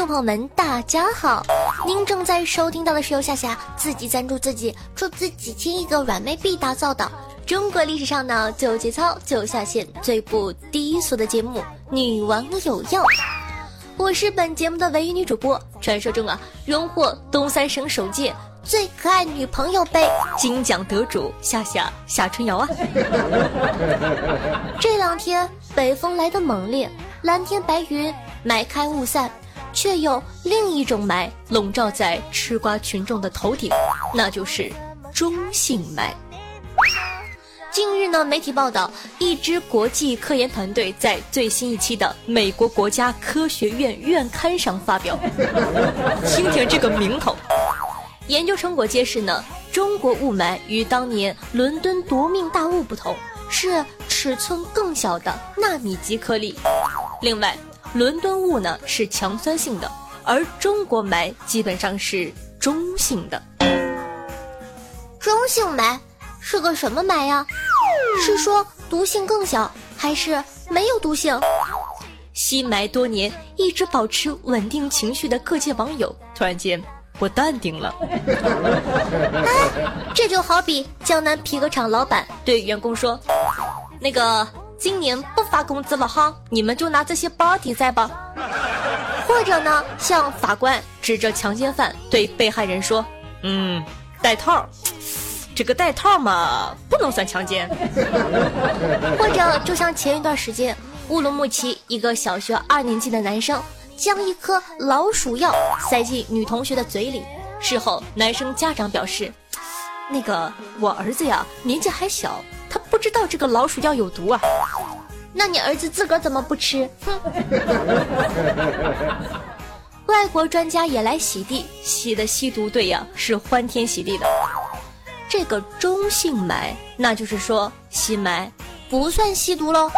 众朋友们，大家好！您正在收听到的是由夏夏自己赞助自己出自几千亿个软妹币打造的中国历史上呢最有节操、最有下限、最不低俗的节目《女王有药》。我是本节目的唯一女主播，传说中啊荣获东三省首届最可爱女朋友杯金奖得主夏夏夏春瑶啊！这两天北风来的猛烈，蓝天白云。霾开雾散，却有另一种霾笼罩在吃瓜群众的头顶，那就是中性霾。近日呢，媒体报道，一支国际科研团队在最新一期的美国国家科学院院刊上发表。听听这个名头，研究成果揭示呢，中国雾霾与当年伦敦夺命大雾不同，是尺寸更小的纳米级颗粒。另外。伦敦雾呢是强酸性的，而中国霾基本上是中性的。中性霾是个什么霾呀？是说毒性更小，还是没有毒性？吸霾多年一直保持稳定情绪的各界网友突然间不淡定了。哎，这就好比江南皮革厂老板对员工说：“那个。”今年不发工资了哈，你们就拿这些包抵债吧。或者呢，向法官指着强奸犯对被害人说：“嗯，戴套，这个戴套嘛，不能算强奸。”或者就像前一段时间，乌鲁木齐一个小学二年级的男生将一颗老鼠药塞进女同学的嘴里，事后男生家长表示：“那个我儿子呀，年纪还小。”他不知道这个老鼠药有毒啊！那你儿子自个儿怎么不吃？哼！外国专家也来洗地，洗的吸毒队呀是欢天喜地的。这个中性霾，那就是说吸霾不算吸毒喽。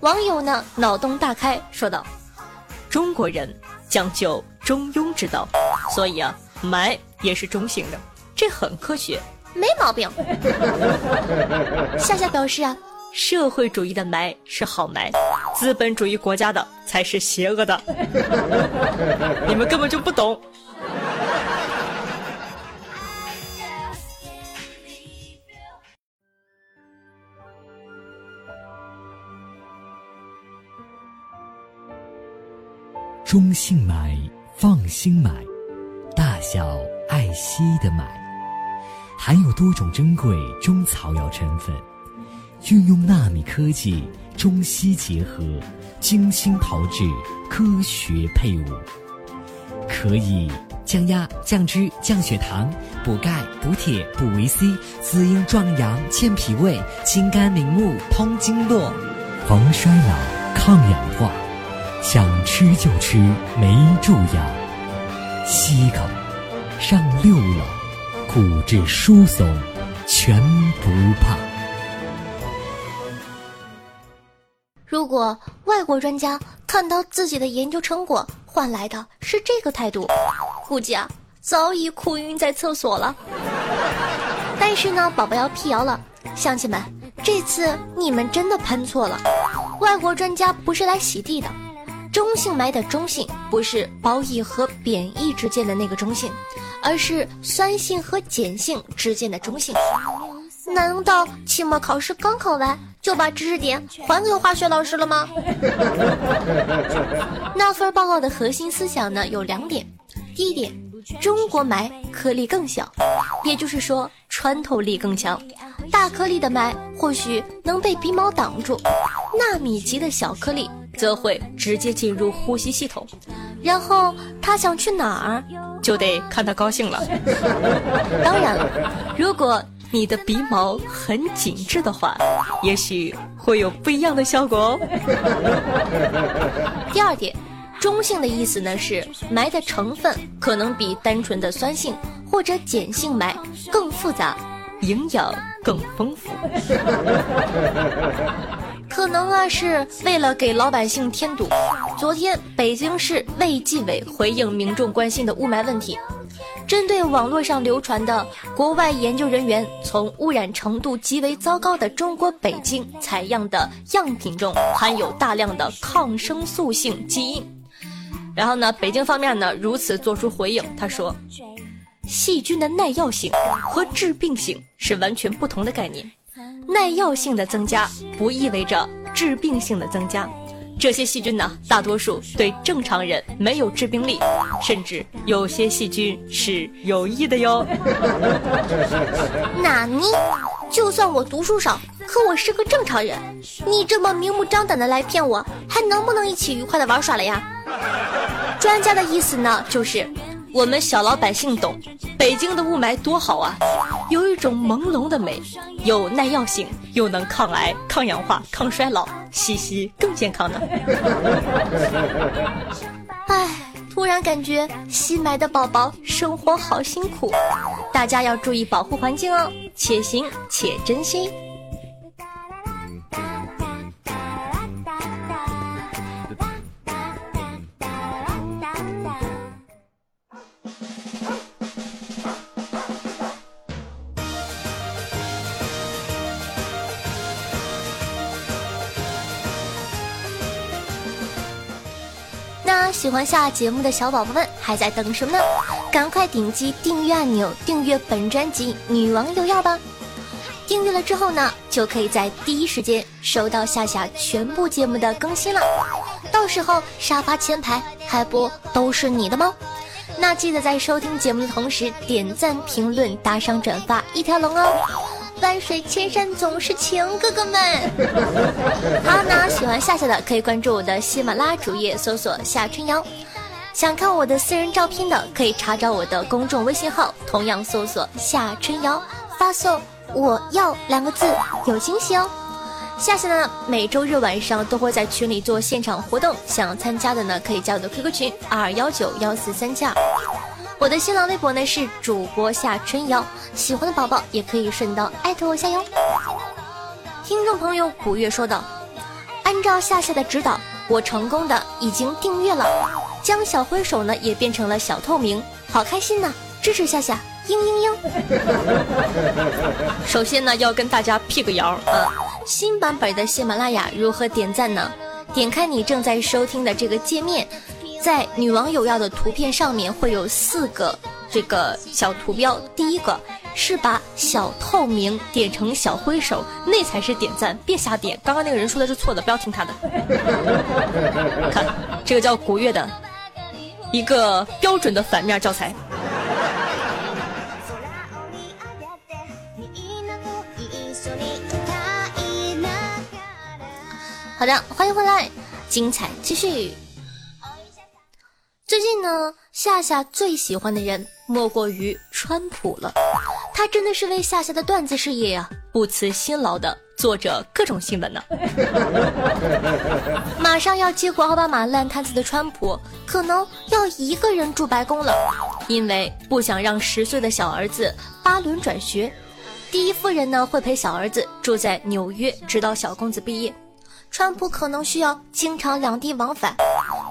网友呢脑洞大开，说道：“中国人讲究中庸之道，所以啊霾也是中性的，这很科学。”没毛病。夏夏表示啊，社会主义的霾是好霾，资本主义国家的才是邪恶的。你们根本就不懂。中性买，放心买，大小爱惜的买。含有多种珍贵中草药成分，运用纳米科技中西结合，精心炮制科学配伍，可以降压、降脂、降血糖、补钙、补铁、补维 C、滋阴壮阳、健脾胃、清肝明目、通经络、防衰老、抗氧化。想吃就吃，没蛀牙。吸一口，上六楼。骨质疏松，全不怕。如果外国专家看到自己的研究成果换来的是这个态度，估计啊早已哭晕在厕所了。但是呢，宝宝要辟谣了，乡亲们，这次你们真的喷错了，外国专家不是来洗地的。中性霾的中性不是褒义和贬义之间的那个中性，而是酸性和碱性之间的中性。难道期末考试刚考完就把知识点还给化学老师了吗？那份报告的核心思想呢有两点，第一点，中国霾颗粒更小，也就是说穿透力更强，大颗粒的霾或许能被鼻毛挡住，纳米级的小颗粒。则会直接进入呼吸系统，然后他想去哪儿，就得看他高兴了。当然了，如果你的鼻毛很紧致的话，也许会有不一样的效果哦。第二点，中性的意思呢是霾的成分可能比单纯的酸性或者碱性霾更复杂，营养更丰富。可能啊是为了给老百姓添堵。昨天北京市卫计委回应民众关心的雾霾问题。针对网络上流传的国外研究人员从污染程度极为糟糕的中国北京采样的样品中含有大量的抗生素性基因，然后呢，北京方面呢如此作出回应，他说，细菌的耐药性和致病性是完全不同的概念，耐药性的增加不意味着致病性的增加。这些细菌呢，大多数对正常人没有致病力，甚至有些细菌是有益的哟。纳尼？就算我读书少，可我是个正常人，你这么明目张胆的来骗我，还能不能一起愉快的玩耍了呀？专家的意思呢，就是我们小老百姓懂，北京的雾霾多好啊，有一种朦胧的美，有耐药性，又能抗癌、抗氧化、抗衰老。吸吸更健康呢。哎，突然感觉新来的宝宝生活好辛苦，大家要注意保护环境哦，且行且珍惜。喜欢下节目的小宝宝们还在等什么呢？赶快点击订阅按钮，订阅本专辑《女王有药》吧！订阅了之后呢，就可以在第一时间收到夏夏全部节目的更新了。到时候沙发前排还不都是你的吗？那记得在收听节目的同时点赞、评论、打赏、转发一条龙哦！万水千山总是情，哥哥们。好，那喜欢夏夏的可以关注我的喜马拉主页，搜索夏春瑶。想看我的私人照片的，可以查找我的公众微信号，同样搜索夏春瑶，发送“我要”两个字，有惊喜哦。夏夏呢，每周日晚上都会在群里做现场活动，想参加的呢，可以加我的 QQ 群二幺九幺四三七二。我的新浪微博呢是主播夏春瑶，喜欢的宝宝也可以顺道艾特我下哟。听众朋友古月说道：“按照夏夏的指导，我成功的已经订阅了，将小挥手呢也变成了小透明，好开心呐！支持夏夏，嘤嘤嘤。首先呢要跟大家辟个谣啊，新版本的喜马拉雅如何点赞呢？点开你正在收听的这个界面。在女网友要的图片上面会有四个这个小图标，第一个是把小透明点成小挥手，那才是点赞，别瞎点。刚刚那个人说的是错的，不要听他的。看，这个叫古月的一个标准的反面教材。好的，欢迎回来，精彩继续。最近呢，夏夏最喜欢的人莫过于川普了。他真的是为夏夏的段子事业呀不辞辛劳的做着各种新闻呢。马上要接过奥巴马烂摊子的川普，可能要一个人住白宫了，因为不想让十岁的小儿子巴伦转学。第一夫人呢会陪小儿子住在纽约，直到小公子毕业。川普可能需要经常两地往返。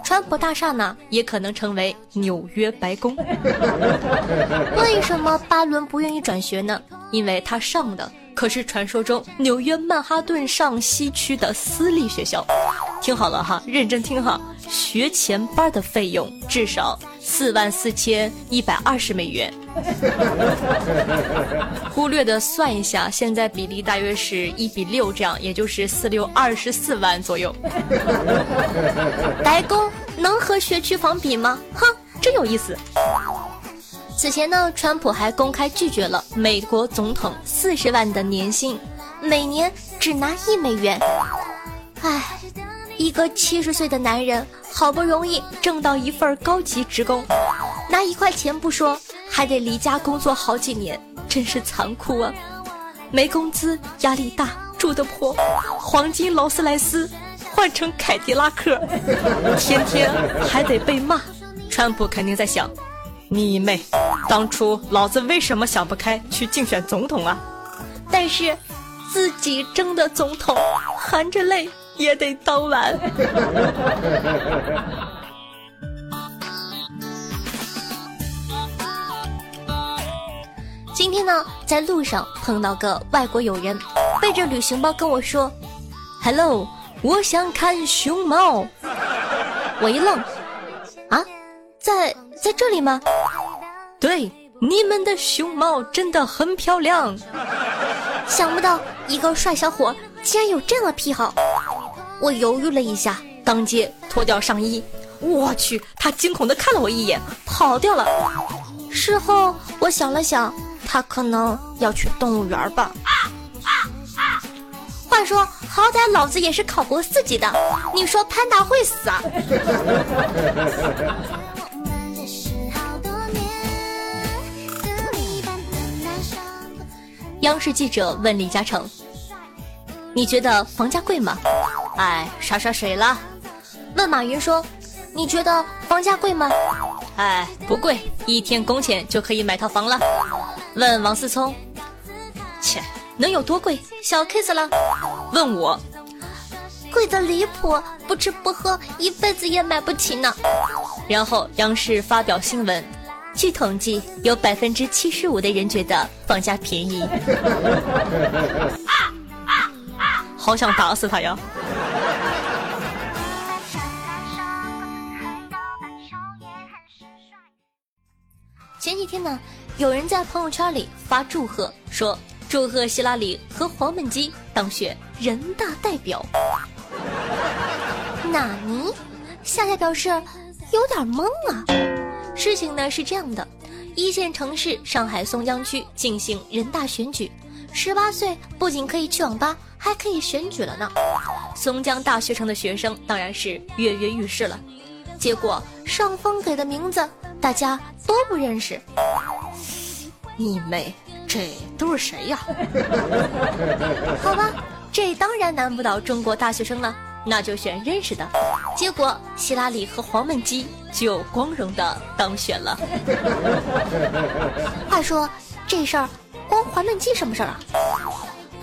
川普大厦呢，也可能成为纽约白宫。为什么巴伦不愿意转学呢？因为他上的可是传说中纽约曼哈顿上西区的私立学校。听好了哈，认真听哈，学前班的费用至少四万四千一百二十美元。忽略的算一下，现在比例大约是一比六，这样也就是四六二十四万左右。白宫能和学区房比吗？哼，真有意思。此前呢，川普还公开拒绝了美国总统四十万的年薪，每年只拿一美元。唉，一个七十岁的男人，好不容易挣到一份高级职工，拿一块钱不说。还得离家工作好几年，真是残酷啊！没工资，压力大，住得破，黄金劳斯莱斯换成凯迪拉克，天天还得被骂。川普肯定在想：你妹，当初老子为什么想不开去竞选总统啊？但是自己争的总统，含着泪也得当晚。今天呢，在路上碰到个外国友人，背着旅行包跟我说：“Hello，我想看熊猫。”我一愣，啊，在在这里吗？对，你们的熊猫真的很漂亮。想不到一个帅小伙竟然有这样的癖好。我犹豫了一下，当街脱掉上衣。我去，他惊恐的看了我一眼，跑掉了。事后我想了想。他可能要去动物园吧。话说，好歹老子也是考过四级的，你说潘达会死啊？央视记者问李嘉诚：“你觉得房价贵吗？”哎，刷刷水了。问马云说：“你觉得房价贵吗？”哎，不贵，一天工钱就可以买套房了。问王思聪，切，能有多贵？小 case 了。问我，贵的离谱，不吃不喝，一辈子也买不起呢。然后央视发表新闻，据统计，有百分之七十五的人觉得房价便宜。好想打死他呀！前几天呢？有人在朋友圈里发祝贺，说祝贺希拉里和黄焖鸡当选人大代表。纳尼？夏夏表示有点懵啊。事情呢是这样的，一线城市上海松江区进行人大选举，十八岁不仅可以去网吧，还可以选举了呢。松江大学城的学生当然是跃跃欲试了，结果上峰给的名字大家都不认识。你妹，这都是谁呀？好吧，这当然难不倒中国大学生了，那就选认识的。结果希拉里和黄焖鸡就光荣的当选了。话说这事儿关黄焖鸡什么事儿啊？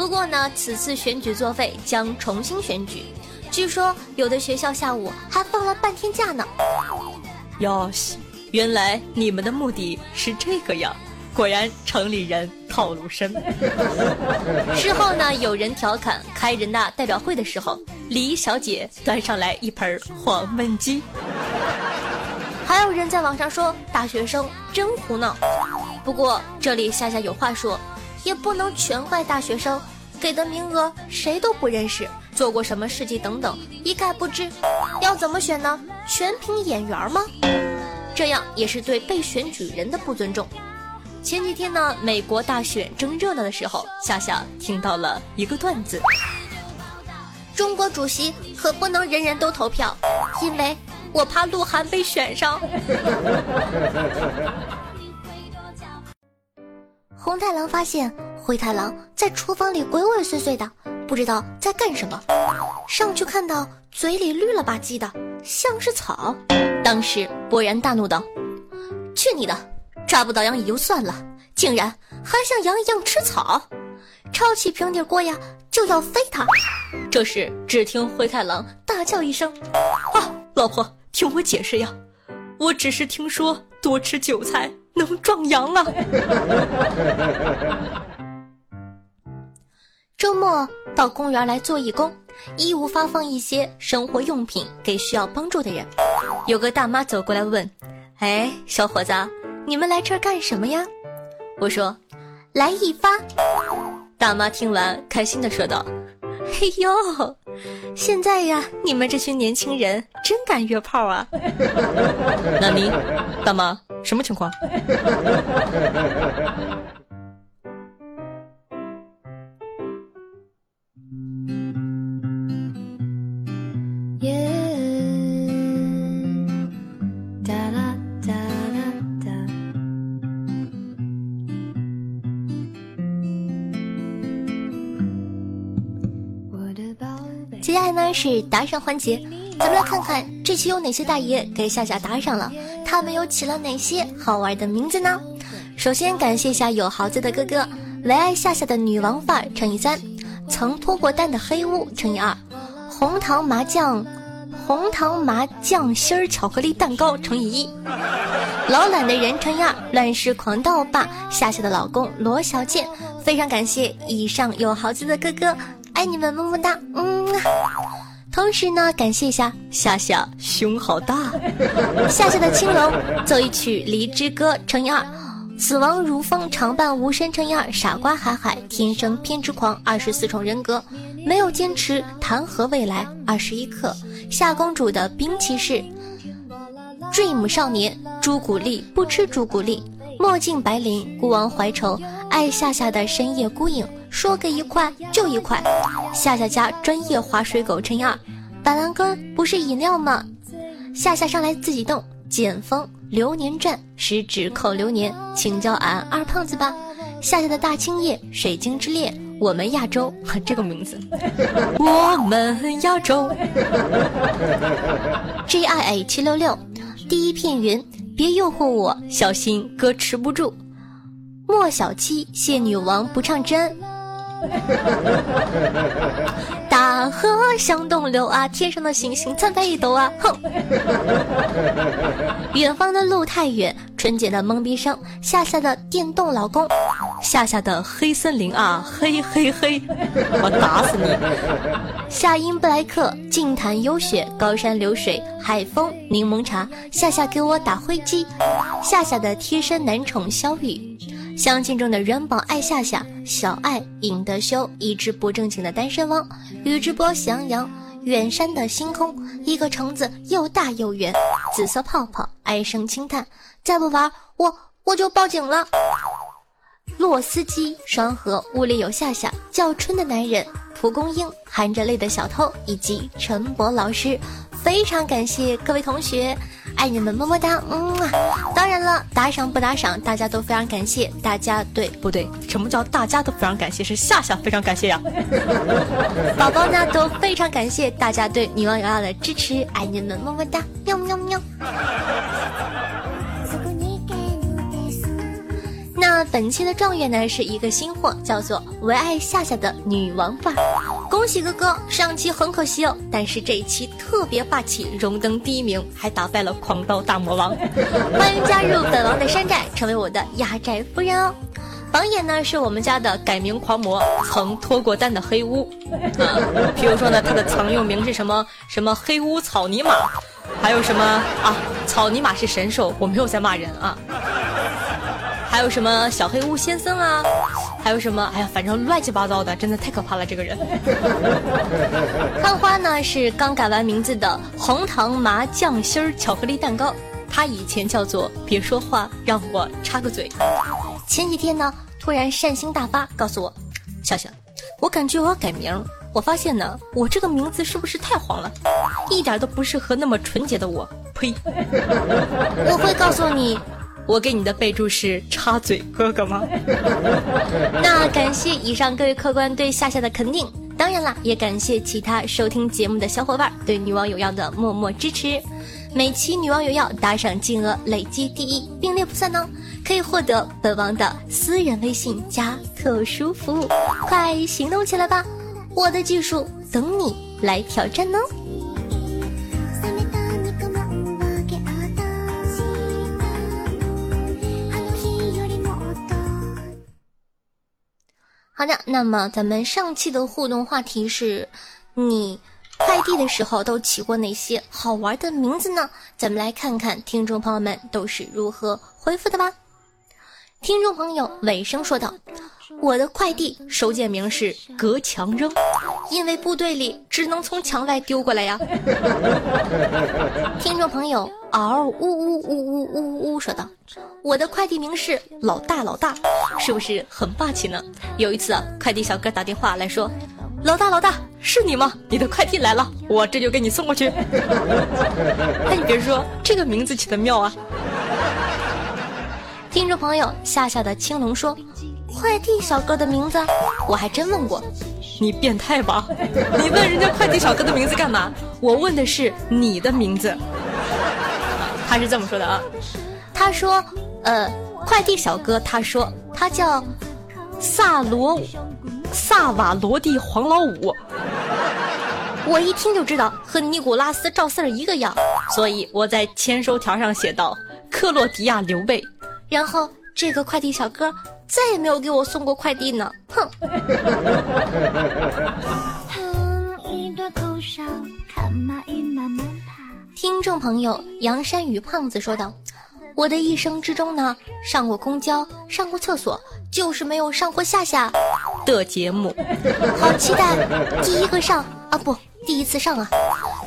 不过呢，此次选举作废，将重新选举。据说有的学校下午还放了半天假呢。哟西，原来你们的目的是这个呀？果然城里人套路深。事后呢，有人调侃开人大代表会的时候，礼仪小姐端上来一盆黄焖鸡。还有人在网上说大学生真胡闹。不过这里夏夏有话说，也不能全怪大学生，给的名额谁都不认识，做过什么事迹等等一概不知，要怎么选呢？全凭眼缘吗？这样也是对被选举人的不尊重。前几天呢，美国大选正热闹的时候，夏夏听到了一个段子：中国主席可不能人人都投票，因为我怕鹿晗被选上。红太狼发现灰太狼在厨房里鬼鬼祟祟的，不知道在干什么，上去看到嘴里绿了吧唧的，像是草，当时勃然大怒道：“去你的！”抓不到羊也就算了，竟然还像羊一样吃草，抄起平底锅呀就要飞它。这时只听灰太狼大叫一声：“啊，老婆，听我解释呀，我只是听说多吃韭菜能壮阳啊。”周末到公园来做义工，义务发放一些生活用品给需要帮助的人。有个大妈走过来问：“哎，小伙子。”你们来这儿干什么呀？我说，来一发。大妈听完，开心的说道：“ 嘿呦，现在呀，你们这群年轻人真敢约炮啊！”那你，大妈，什么情况？接下来呢是打赏环节。咱们来看看这期有哪些大爷给夏夏打赏了，他们又起了哪些好玩的名字呢？首先感谢一下有豪子的哥哥，唯爱夏夏的女王范儿乘以三，曾脱过单的黑屋乘以二，红糖麻酱。红糖麻酱心儿巧克力蛋糕乘以一，老懒的人乘以二，乱世狂盗霸夏夏的老公罗小贱，非常感谢以上有豪子的哥哥，爱你们么么哒，嗯。同时呢，感谢一下夏夏胸好大，夏夏的青龙奏一曲离之歌乘以二，死亡如风常伴无声乘以二，傻瓜海海天生偏执狂二十四重人格。没有坚持，谈何未来？二十一课，夏公主的兵器是 Dream 少年朱古力，不吃朱古力。墨镜白绫，孤王怀愁，爱夏夏的深夜孤影，说给一块就一块。夏夏家专业划水狗乘以二，板蓝根不是饮料吗？夏夏上来自己动，简风流年战，十指扣流年，请叫俺二胖子吧。夏夏的大青叶，水晶之恋。我们亚洲，这个名字。我们亚洲。G I A 七六六，第一片云，别诱惑我，小心哥吃不住。莫小七，谢女王不唱真。大河向东流啊，天上的星星参北斗啊！哼。远方的路太远，纯洁的懵逼声，夏夏的电动老公，夏夏的黑森林啊，嘿嘿嘿，我打死你！夏英布莱克，静潭幽雪，高山流水，海风，柠檬茶，夏夏给我打灰机，夏夏的贴身男宠肖雨。相亲中的软宝爱夏夏，小爱尹德修，一只不正经的单身汪，宇智波喜羊羊，远山的星空，一个橙子又大又圆，紫色泡泡，唉声轻叹，再不玩我我就报警了。洛斯基双河屋里有夏夏，叫春的男人，蒲公英含着泪的小偷，以及陈博老师，非常感谢各位同学。爱你们么么哒，嗯啊！当然了，打赏不打赏，大家都非常感谢。大家对不对？什么叫大家都非常感谢？是夏夏非常感谢呀。宝宝呢都非常感谢大家对女王瑶瑶的支持，爱你们么么哒，喵喵喵。那本期的状元呢是一个新货，叫做唯爱夏夏的女王范。恭喜哥哥，上期很可惜哦，但是这一期特别霸气，荣登第一名，还打败了狂刀大魔王。欢迎加入本王的山寨，成为我的压寨夫人哦。榜眼呢是我们家的改名狂魔，曾脱过单的黑屋。啊，比如说呢，他的曾用名是什么什么黑屋草泥马，还有什么啊草泥马是神兽，我没有在骂人啊。还有什么小黑屋先生啊？还有什么？哎呀，反正乱七八糟的，真的太可怕了。这个人，看花呢是刚改完名字的红糖麻酱心儿巧克力蛋糕，他以前叫做别说话，让我插个嘴。前几天呢，突然善心大发，告诉我，笑笑，我感觉我要改名。我发现呢，我这个名字是不是太黄了？一点都不适合那么纯洁的我。呸！我会告诉你。我给你的备注是插嘴 哥哥吗？那感谢以上各位客官对夏夏的肯定，当然啦，也感谢其他收听节目的小伙伴对女王有药的默默支持。每期女王有药打赏金额累计第一并列不算哦，可以获得本王的私人微信加特殊服务，快行动起来吧！我的技术等你来挑战呢。好的，那么咱们上期的互动话题是：你快递的时候都起过哪些好玩的名字呢？咱们来看看听众朋友们都是如何回复的吧。听众朋友尾声说道：“我的快递收件名是隔墙扔，因为部队里只能从墙外丢过来呀。”听众朋友嗷呜呜呜呜呜呜说道：“我的快递名是老大老大，是不是很霸气呢？”有一次啊，快递小哥打电话来说：“老大老大，是你吗？你的快递来了，我这就给你送过去。”哎，你别说，这个名字起的妙啊。听众朋友夏夏的青龙说：“快递小哥的名字，我还真问过，你变态吧？你问人家快递小哥的名字干嘛？我问的是你的名字。他是这么说的啊，他说，呃，快递小哥，他说他叫萨罗萨瓦罗蒂黄老五。我一听就知道和尼古拉斯赵四儿一个样，所以我在签收条上写道：克洛迪亚刘备。然后这个快递小哥。再也没有给我送过快递呢，哼！听众朋友杨山与胖子说道：“我的一生之中呢，上过公交，上过厕所，就是没有上过夏夏的节目，好期待第一个上啊，不，第一次上啊！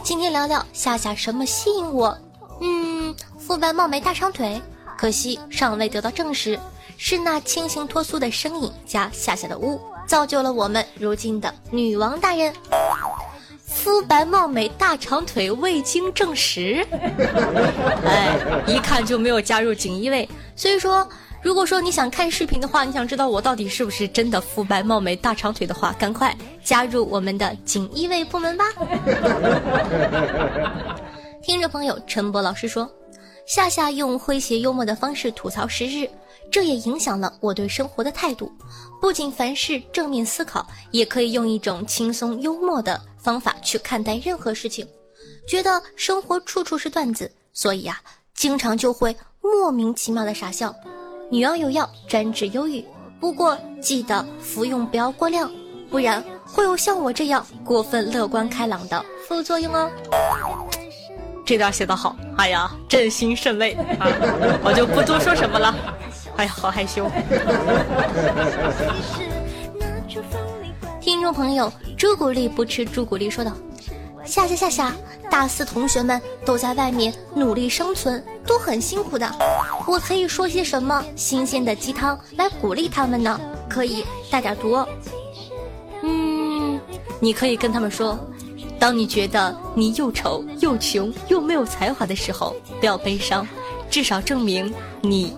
今天聊聊夏夏什么吸引我？嗯，肤白貌美大长腿，可惜尚未得到证实。”是那清新脱俗的声音加夏夏的污，造就了我们如今的女王大人。肤白貌美大长腿未经证实，哎，一看就没有加入锦衣卫。所以说，如果说你想看视频的话，你想知道我到底是不是真的肤白貌美大长腿的话，赶快加入我们的锦衣卫部门吧。听众朋友陈博老师说，夏夏用诙谐幽默的方式吐槽时日。这也影响了我对生活的态度，不仅凡事正面思考，也可以用一种轻松幽默的方法去看待任何事情。觉得生活处处是段子，所以呀，经常就会莫名其妙的傻笑。女王有药专治忧郁，不过记得服用不要过量，不然会有像我这样过分乐观开朗的副作用哦。这段写得好，哎呀，朕心甚慰啊！我就不多说什么了。哎呀，好害羞！听众朋友，朱古力不吃朱古力说道：“夏夏夏夏，大四同学们都在外面努力生存，都很辛苦的。我可以说些什么新鲜的鸡汤来鼓励他们呢？可以带点毒。嗯，你可以跟他们说，当你觉得你又丑又穷又没有才华的时候，不要悲伤，至少证明你。”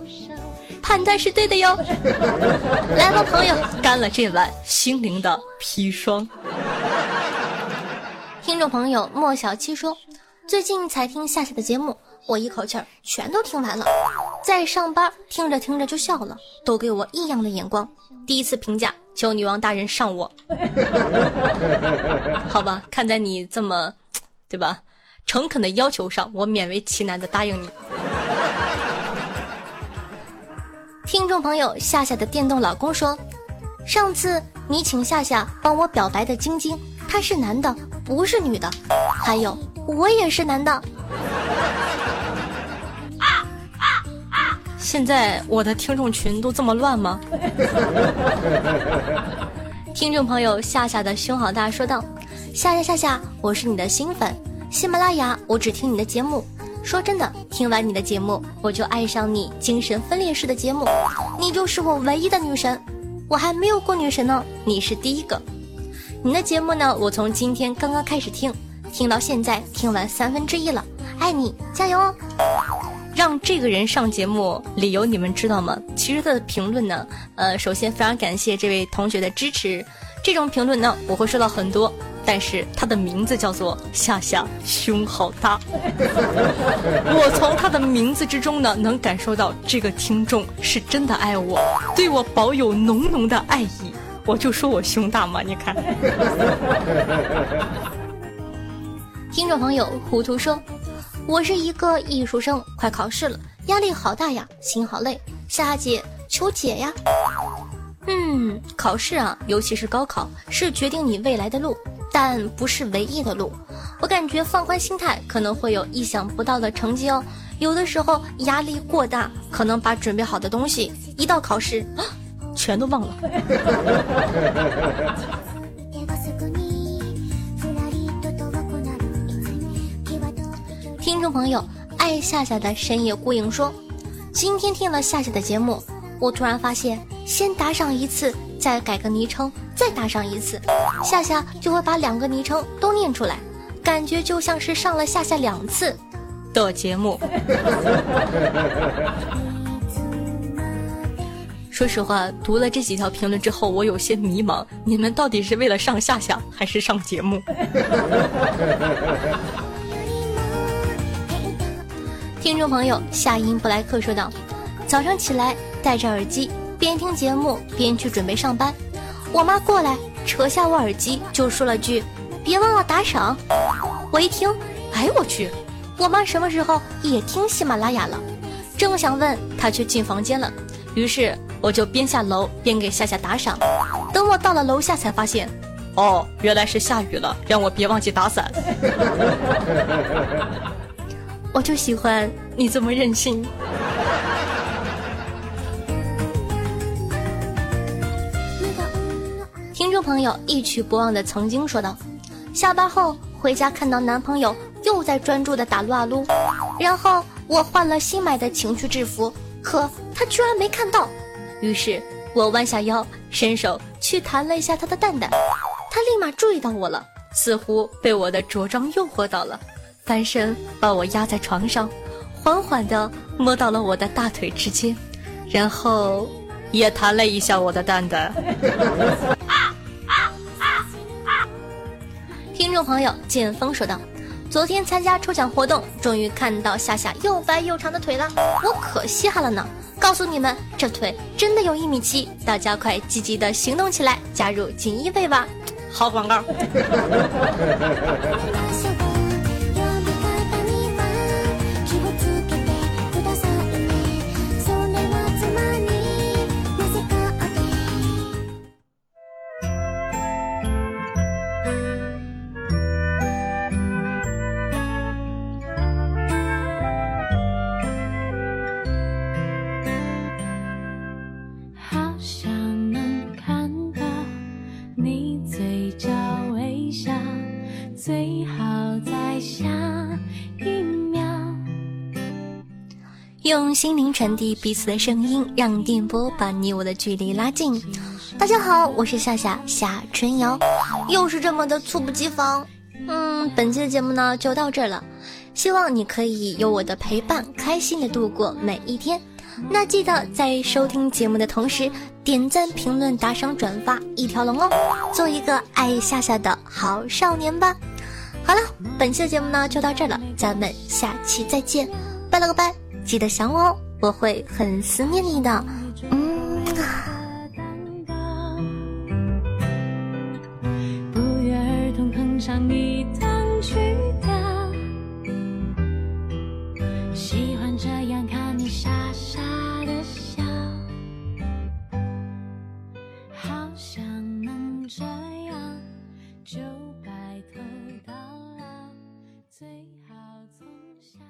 判断是对的哟，来吧，朋友，干了这碗心灵的砒霜。听众朋友莫小七说，最近才听夏夏的节目，我一口气儿全都听完了，在上班听着听着就笑了，都给我异样的眼光。第一次评价，求女王大人上我。好吧，看在你这么，对吧，诚恳的要求上，我勉为其难的答应你。听众朋友夏夏的电动老公说：“上次你请夏夏帮我表白的晶晶，他是男的，不是女的。还有我也是男的。”现在我的听众群都这么乱吗？听众朋友夏夏的胸好大说道：“夏夏夏夏，我是你的新粉，喜马拉雅我只听你的节目。”说真的，听完你的节目，我就爱上你精神分裂式的节目，你就是我唯一的女神，我还没有过女神呢，你是第一个。你的节目呢，我从今天刚刚开始听，听到现在听完三分之一了，爱你，加油哦！让这个人上节目，理由你们知道吗？其实他的评论呢，呃，首先非常感谢这位同学的支持，这种评论呢，我会收到很多。但是他的名字叫做夏夏，胸好大。我从他的名字之中呢，能感受到这个听众是真的爱我，对我保有浓浓的爱意。我就说我胸大嘛，你看。听众朋友糊涂说，我是一个艺术生，快考试了，压力好大呀，心好累。夏姐，求解呀。嗯，考试啊，尤其是高考，是决定你未来的路。但不是唯一的路，我感觉放宽心态可能会有意想不到的成绩哦。有的时候压力过大，可能把准备好的东西一到考试，啊 全都忘了。听众朋友，爱夏夏的深夜孤影说，今天听了夏夏的节目，我突然发现，先打赏一次，再改个昵称。再打赏一次，夏夏就会把两个昵称都念出来，感觉就像是上了夏夏两次的节目。说实话，读了这几条评论之后，我有些迷茫。你们到底是为了上夏夏，还是上节目？听众朋友夏音布莱克说道：“早上起来戴着耳机，边听节目边去准备上班。我妈过来扯下我耳机，就说了句：‘别忘了打赏。’我一听，哎我去，我妈什么时候也听喜马拉雅了？正想问，她却进房间了。于是我就边下楼边给夏夏打赏。等我到了楼下，才发现，哦，原来是下雨了，让我别忘记打伞。”我就喜欢你这么任性。听众朋友一曲不忘的曾经说道：“下班后回家看到男朋友又在专注的打撸啊撸，然后我换了新买的情趣制服，可他居然没看到。于是我弯下腰，伸手去弹了一下他的蛋蛋，他立马注意到我了，似乎被我的着装诱惑到了。”翻身把我压在床上，缓缓地摸到了我的大腿之间，然后也弹了一下我的蛋蛋。听众朋友剑锋说道：“昨天参加抽奖活动，终于看到夏夏又白又长的腿了，我可稀罕了呢！告诉你们，这腿真的有一米七，大家快积极的行动起来，加入锦衣卫吧！好广告。用心灵传递彼此的声音，让电波把你我的距离拉近。大家好，我是夏夏夏春瑶，又是这么的猝不及防。嗯，本期的节目呢就到这了，希望你可以有我的陪伴，开心的度过每一天。那记得在收听节目的同时，点赞、评论、打赏、转发一条龙哦，做一个爱夏夏的好少年吧。好了，本期的节目呢就到这了，咱们下期再见，拜了个拜。记得想我哦，我会很思念你的。嗯。不约而同哼唱一段曲调，喜欢这样看你傻傻的笑，好想能这样就白头到老，最好从下。